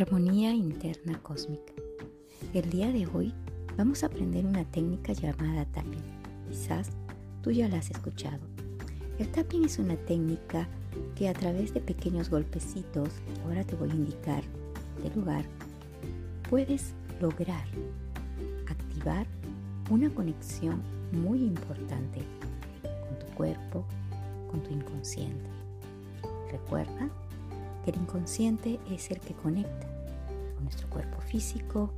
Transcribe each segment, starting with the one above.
Armonía interna cósmica. El día de hoy vamos a aprender una técnica llamada tapping. Quizás tú ya la has escuchado. El tapping es una técnica que a través de pequeños golpecitos, ahora te voy a indicar de lugar, puedes lograr activar una conexión muy importante con tu cuerpo, con tu inconsciente. Recuerda que el inconsciente es el que conecta con nuestro cuerpo físico,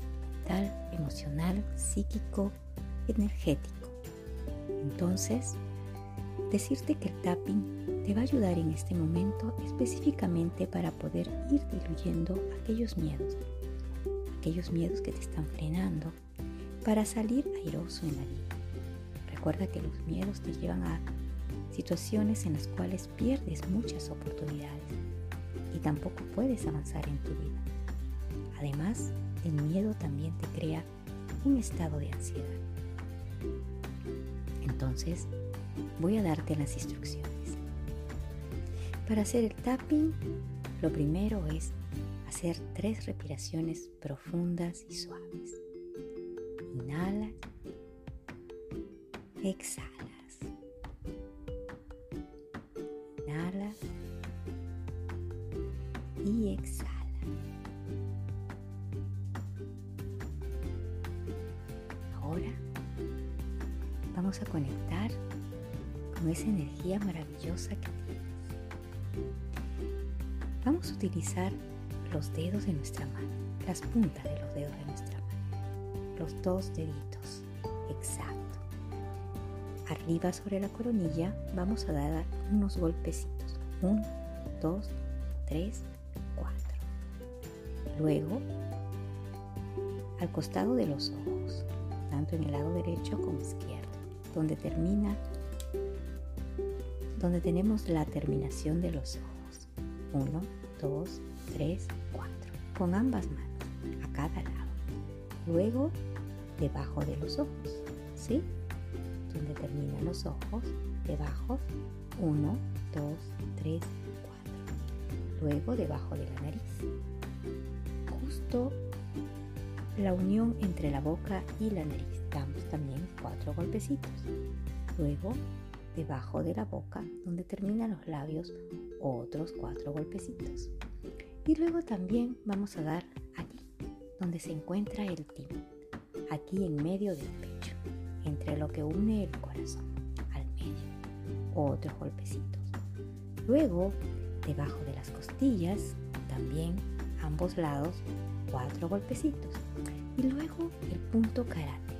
mental, emocional, psíquico, energético. Entonces, decirte que el tapping te va a ayudar en este momento específicamente para poder ir diluyendo aquellos miedos, aquellos miedos que te están frenando para salir airoso en la vida. Recuerda que los miedos te llevan a situaciones en las cuales pierdes muchas oportunidades y tampoco puedes avanzar en tu vida. Además, el miedo también te crea un estado de ansiedad. Entonces, voy a darte las instrucciones. Para hacer el tapping, lo primero es hacer tres respiraciones profundas y suaves. Inhala, exhala. Exhala. Ahora vamos a conectar con esa energía maravillosa que tienes. Vamos a utilizar los dedos de nuestra mano, las puntas de los dedos de nuestra mano, los dos deditos, exacto. Arriba sobre la coronilla vamos a dar unos golpecitos. Uno, dos, tres, Luego, al costado de los ojos, tanto en el lado derecho como izquierdo, donde termina, donde tenemos la terminación de los ojos. Uno, dos, tres, cuatro. Con ambas manos, a cada lado. Luego, debajo de los ojos, ¿sí? Donde terminan los ojos, debajo, uno, dos, tres, cuatro. Luego, debajo de la nariz la unión entre la boca y la nariz. Damos también cuatro golpecitos. Luego, debajo de la boca, donde terminan los labios, otros cuatro golpecitos. Y luego también vamos a dar aquí, donde se encuentra el timón, aquí en medio del pecho, entre lo que une el corazón, al medio, otros golpecitos. Luego, debajo de las costillas, también ambos lados, cuatro golpecitos. Y luego el punto karate.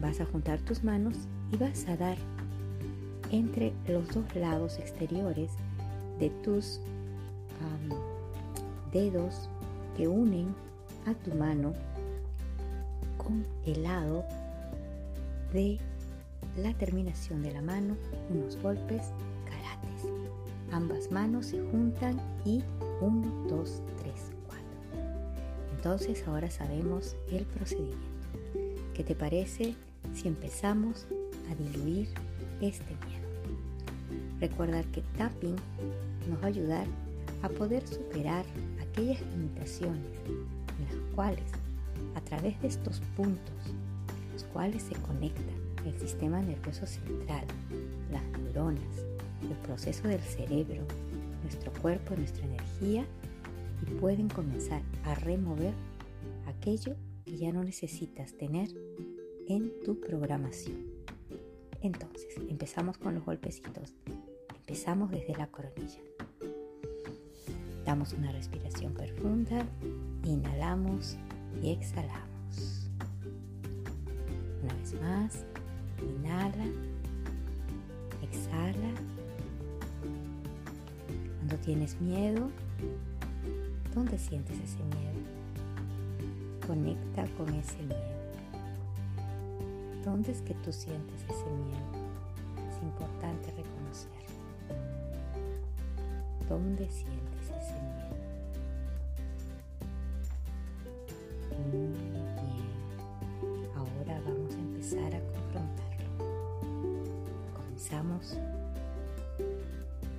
Vas a juntar tus manos y vas a dar entre los dos lados exteriores de tus dedos que unen a tu mano con el lado de la terminación de la mano, unos golpes karates. Ambas manos se juntan y 1, 2, 3, 4. Entonces ahora sabemos el procedimiento. ¿Qué te parece si empezamos a diluir este miedo? Recuerda que tapping nos va a ayudar a poder superar aquellas limitaciones en las cuales a través de estos puntos, los cuales se conectan el sistema nervioso central, las neuronas, el proceso del cerebro, nuestro cuerpo, nuestra energía y pueden comenzar a remover aquello que ya no necesitas tener en tu programación. Entonces, empezamos con los golpecitos. Empezamos desde la coronilla. Damos una respiración profunda, inhalamos y exhalamos. Una vez más, inhala, exhala Cuando tienes miedo, ¿dónde sientes ese miedo? Conecta con ese miedo. ¿Dónde es que tú sientes ese miedo? Es importante reconocerlo. ¿Dónde sientes ese miedo? bien. Ahora vamos a empezar a confrontarlo. Comenzamos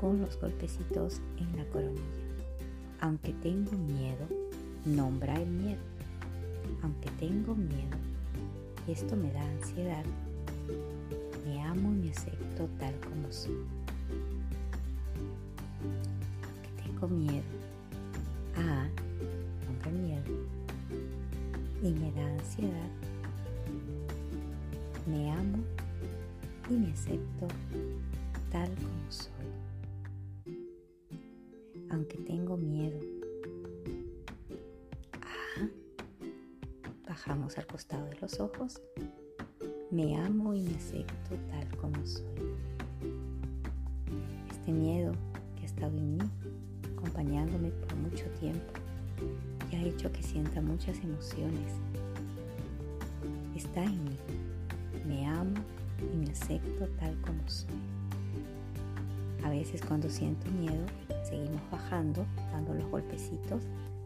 con los golpecitos en la coronilla. Aunque tengo miedo, nombra el miedo. Aunque tengo miedo, esto me da ansiedad. Me amo y me acepto tal como soy. Aunque tengo miedo. Ah, el miedo. Y me da ansiedad. Me amo y me acepto tal como soy. Aunque tengo miedo. bajamos al costado de los ojos. Me amo y me acepto tal como soy. Este miedo que ha estado en mí, acompañándome por mucho tiempo, y ha hecho que sienta muchas emociones. Está en mí. Me amo y me acepto tal como soy. A veces cuando siento miedo, seguimos bajando, dando los golpecitos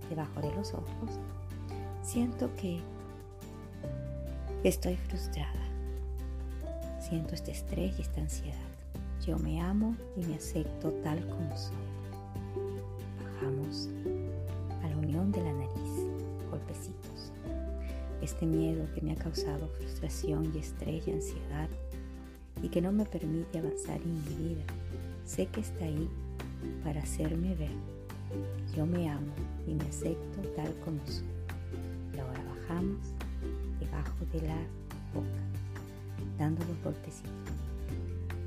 debajo de los ojos. Siento que Estoy frustrada. Siento este estrés y esta ansiedad. Yo me amo y me acepto tal como soy. Bajamos a la unión de la nariz, golpecitos. Este miedo que me ha causado frustración y estrés y ansiedad y que no me permite avanzar en mi vida. Sé que está ahí para hacerme ver. Yo me amo y me acepto tal como soy. Y ahora bajamos debajo de la boca, dando los golpecitos.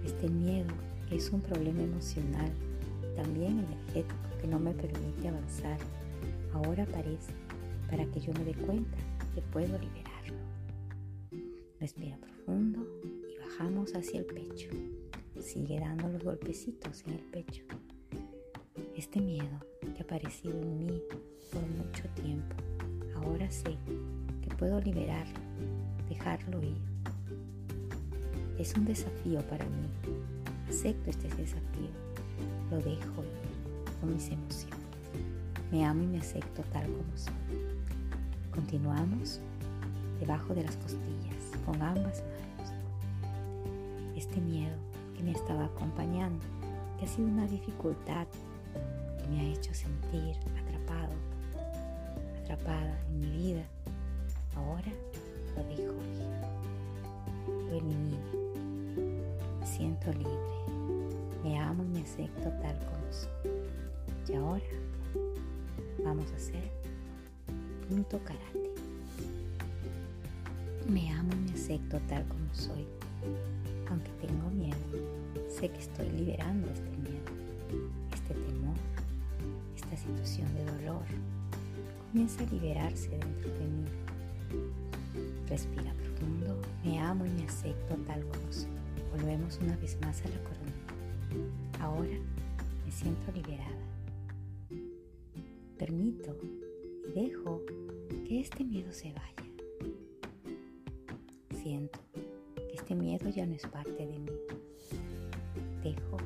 Este miedo es un problema emocional, también energético, que no me permite avanzar. Ahora aparece para que yo me dé cuenta que puedo liberarlo. Respira profundo y bajamos hacia el pecho. Sigue dando los golpecitos en el pecho. Este miedo que ha aparecido en mí por mucho tiempo, ahora sé puedo liberarlo, dejarlo ir. Es un desafío para mí. Acepto este desafío. Lo dejo ir con mis emociones. Me amo y me acepto tal como soy. Continuamos debajo de las costillas con ambas manos. Este miedo que me estaba acompañando, que ha sido una dificultad, que me ha hecho sentir atrapado, atrapada en mi vida, Ahora lo dejo ir. Lo elimino. Me siento libre. Me amo y me acepto tal como soy. Y ahora vamos a hacer punto karate. Me amo y me acepto tal como soy. Aunque tengo miedo, sé que estoy liberando este situación de dolor. Comienza a liberarse dentro de mí Respira profundo, me amo y me acepto tal como soy. Volvemos una vez más a la corona. Ahora me siento liberada. Permito y dejo que este miedo se vaya. Siento que este miedo ya no es parte de mí. Dejo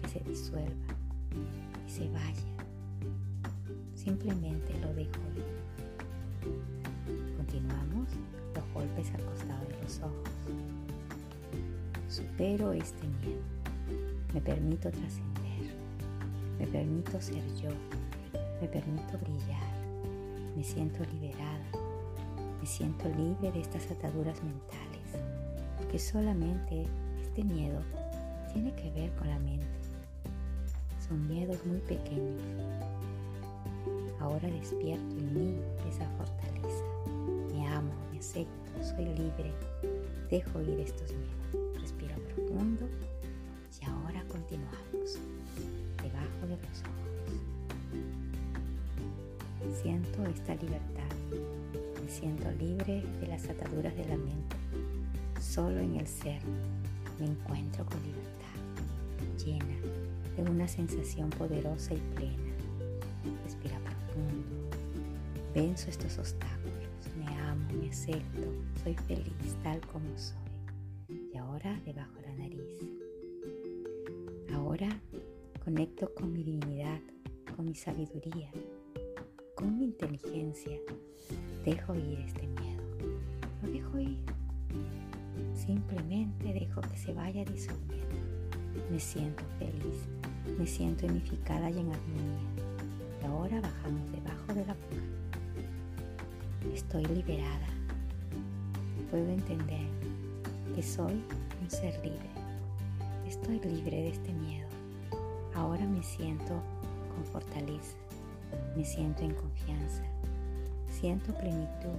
que se disuelva y se vaya. Simplemente lo dejo ir. Continuamos los golpes al costado de los ojos. Supero este miedo. Me permito trascender. Me permito ser yo. Me permito brillar. Me siento liberada. Me siento libre de estas ataduras mentales. Porque solamente este miedo tiene que ver con la mente. Son miedos muy pequeños. Ahora despierto en mí esa fortaleza amo, me acepto, soy libre, dejo ir estos miedos. Respiro profundo y ahora continuamos debajo de los ojos. Siento esta libertad, me siento libre de las ataduras de la mente. Solo en el ser me encuentro con libertad, llena de una sensación poderosa y plena. Venzo estos obstáculos. Me amo, me acepto. Soy feliz tal como soy. Y ahora debajo la nariz. Ahora conecto con mi divinidad, con mi sabiduría, con mi inteligencia. Dejo ir este miedo. Lo dejo ir. Simplemente dejo que se vaya disolviendo. Me siento feliz, me siento unificada y en armonía. Y ahora bajamos debajo de la boca. Estoy liberada. Puedo entender que soy un ser libre. Estoy libre de este miedo. Ahora me siento con fortaleza. Me siento en confianza. Siento plenitud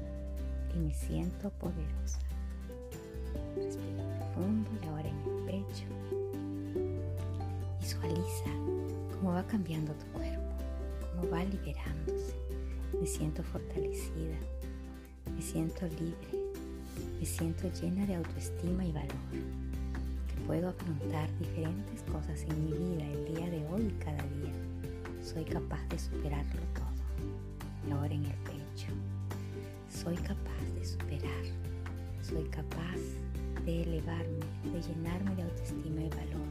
y me siento poderosa. Respiro profundo y ahora en el pecho. Visualiza cómo va cambiando tu cuerpo, cómo va liberándose. Me siento fortalecida, me siento libre, me siento llena de autoestima y valor, que puedo afrontar diferentes cosas en mi vida el día de hoy y cada día. Soy capaz de superarlo todo. Y ahora en el pecho, soy capaz de superar, soy capaz de elevarme, de llenarme de autoestima y valor.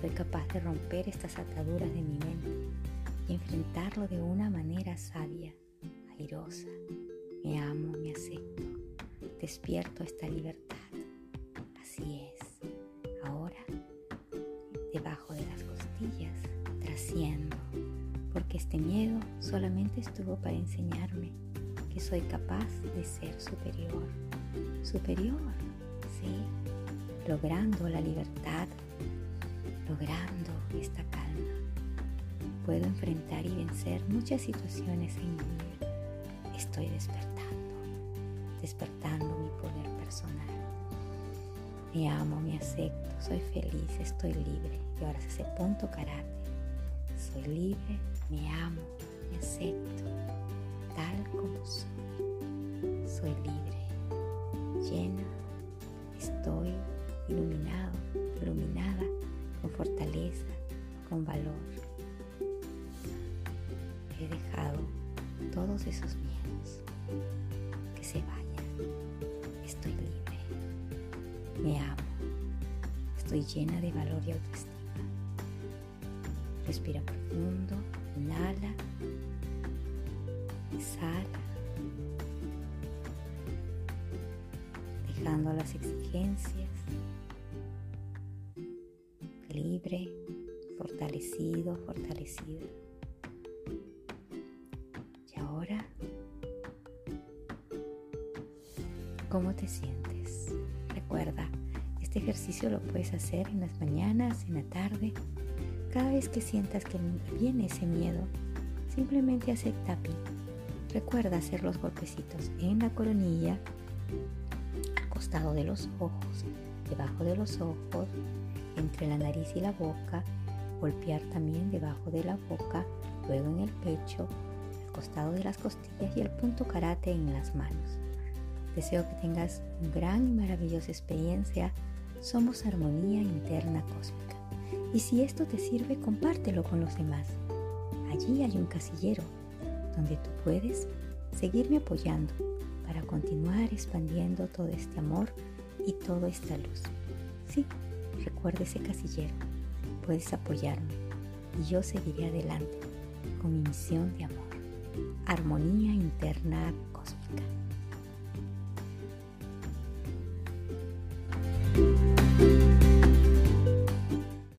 Soy capaz de romper estas ataduras de mi mente y enfrentarlo de una manera sabia, airosa. Me amo, me acepto, despierto esta libertad. Así es. Ahora, debajo de las costillas, trasciendo, porque este miedo solamente estuvo para enseñarme que soy capaz de ser superior. Superior ¿sí? logrando la libertad, logrando esta calma. Puedo enfrentar y vencer muchas situaciones en mi vida. Estoy despertando, despertando mi poder personal. Me amo, me acepto, soy feliz, estoy libre. Y ahora se punto karate. Soy libre, me amo, me acepto, tal como soy. Soy libre, llena Estoy iluminado, iluminada con fortaleza, con valor. He dejado todos esos miedos que se vayan. Me amo. Estoy llena de valor y autoestima. Respira profundo, inhala, exhala. dejando las exigencias, libre, fortalecido, fortalecida. Y ahora, ¿cómo te sientes? Recuerda, este ejercicio lo puedes hacer en las mañanas, en la tarde. Cada vez que sientas que viene ese miedo, simplemente hace tapping. Recuerda hacer los golpecitos en la coronilla costado de los ojos, debajo de los ojos, entre la nariz y la boca, golpear también debajo de la boca, luego en el pecho, al costado de las costillas y el punto karate en las manos. Deseo que tengas una gran y maravillosa experiencia. Somos armonía interna cósmica. Y si esto te sirve, compártelo con los demás. Allí hay un casillero donde tú puedes seguirme apoyando para continuar expandiendo todo este amor y toda esta luz. Sí, recuerda ese casillero. Puedes apoyarme y yo seguiré adelante con mi misión de amor. Armonía interna cósmica.